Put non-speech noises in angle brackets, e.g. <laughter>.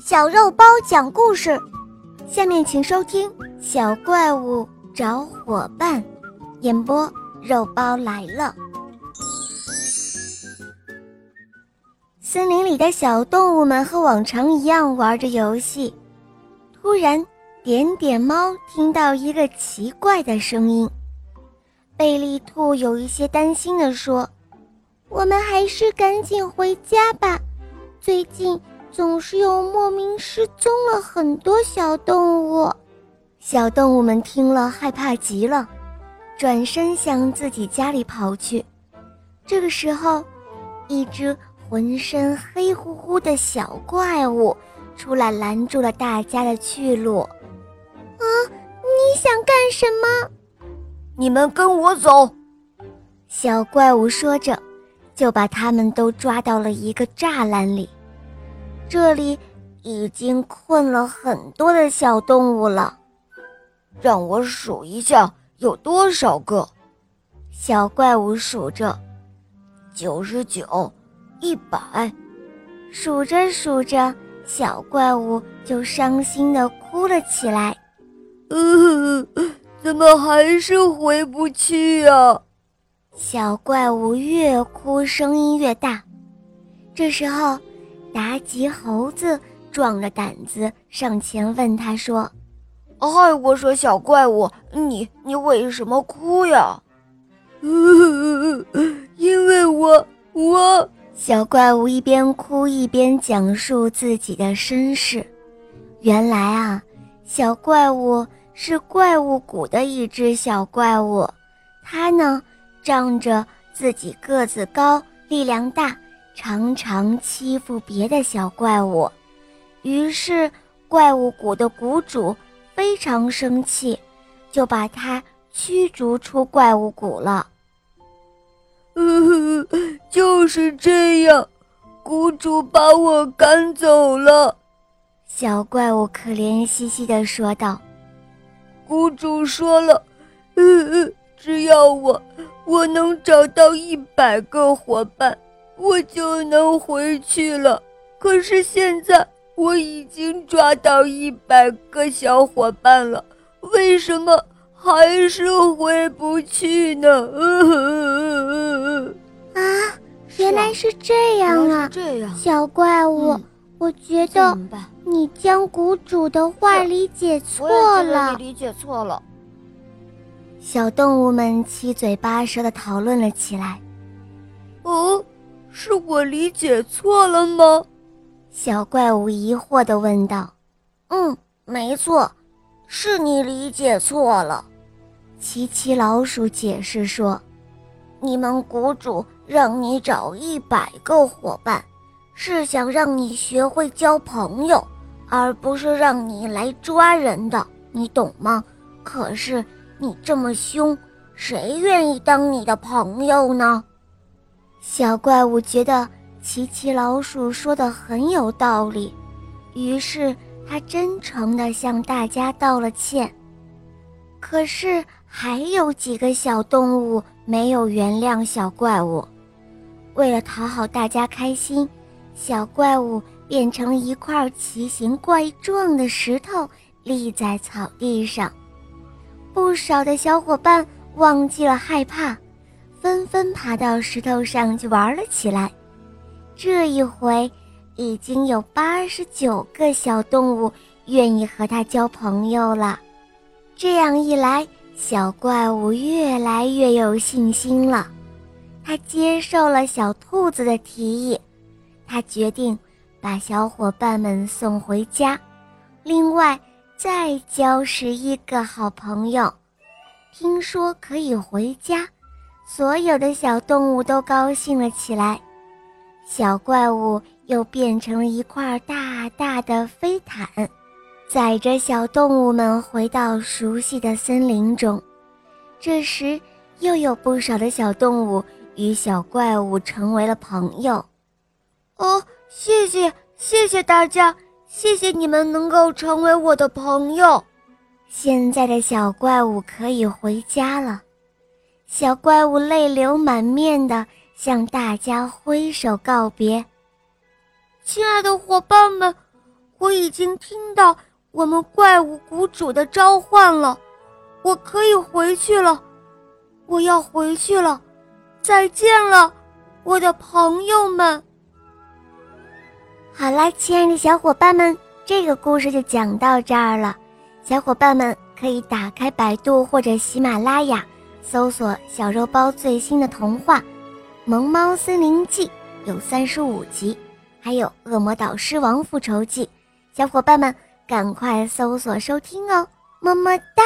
小肉包讲故事，下面请收听《小怪物找伙伴》，演播肉包来了。森林里的小动物们和往常一样玩着游戏，突然，点点猫听到一个奇怪的声音。贝利兔有一些担心地说：“我们还是赶紧回家吧，最近……”总是有莫名失踪了很多小动物，小动物们听了害怕极了，转身向自己家里跑去。这个时候，一只浑身黑乎乎的小怪物出来拦住了大家的去路。啊，你想干什么？你们跟我走！小怪物说着，就把他们都抓到了一个栅栏里。这里已经困了很多的小动物了，让我数一下有多少个。小怪物数着，九十九，一百。数着数着，小怪物就伤心的哭了起来。呃，怎么还是回不去呀？小怪物越哭声音越大。这时候。达吉猴子壮着胆子上前问他说：“嗨，我说小怪物，你你为什么哭呀？”“ <laughs> 因为我我……”小怪物一边哭一边讲述自己的身世。原来啊，小怪物是怪物谷的一只小怪物，它呢仗着自己个子高，力量大。常常欺负别的小怪物，于是怪物谷的谷主非常生气，就把他驱逐出怪物谷了。呃，<laughs> 就是这样，谷主把我赶走了。小怪物可怜兮兮地说道：“谷主说了，呃，只要我我能找到一百个伙伴。”我就能回去了。可是现在我已经抓到一百个小伙伴了，为什么还是回不去呢？啊，原来是这样啊！这样，小怪物，我觉得你将谷主的话理解错了。你理解错了。小动物们七嘴八舌的讨论了起来。哦。是我理解错了吗？小怪物疑惑地问道。“嗯，没错，是你理解错了。”奇奇老鼠解释说：“你们谷主让你找一百个伙伴，是想让你学会交朋友，而不是让你来抓人的，你懂吗？可是你这么凶，谁愿意当你的朋友呢？”小怪物觉得奇奇老鼠说的很有道理，于是他真诚地向大家道了歉。可是还有几个小动物没有原谅小怪物。为了讨好大家开心，小怪物变成了一块奇形怪状的石头立在草地上。不少的小伙伴忘记了害怕。纷纷爬到石头上去玩了起来。这一回，已经有八十九个小动物愿意和它交朋友了。这样一来，小怪物越来越有信心了。他接受了小兔子的提议，他决定把小伙伴们送回家，另外再交十一个好朋友。听说可以回家。所有的小动物都高兴了起来，小怪物又变成了一块大大的飞毯，载着小动物们回到熟悉的森林中。这时，又有不少的小动物与小怪物成为了朋友。哦，谢谢，谢谢大家，谢谢你们能够成为我的朋友。现在的小怪物可以回家了。小怪物泪流满面的向大家挥手告别。亲爱的伙伴们，我我已经听到我们怪物谷主的召唤了，我可以回去了。我要回去了，再见了，我的朋友们。好啦，亲爱的小伙伴们，这个故事就讲到这儿了。小伙伴们可以打开百度或者喜马拉雅，搜索“小肉包”最新的童话《萌猫森林记》，有三十五集，还有《恶魔岛狮王复仇记》。小伙伴们赶快搜索收听哦，么么哒。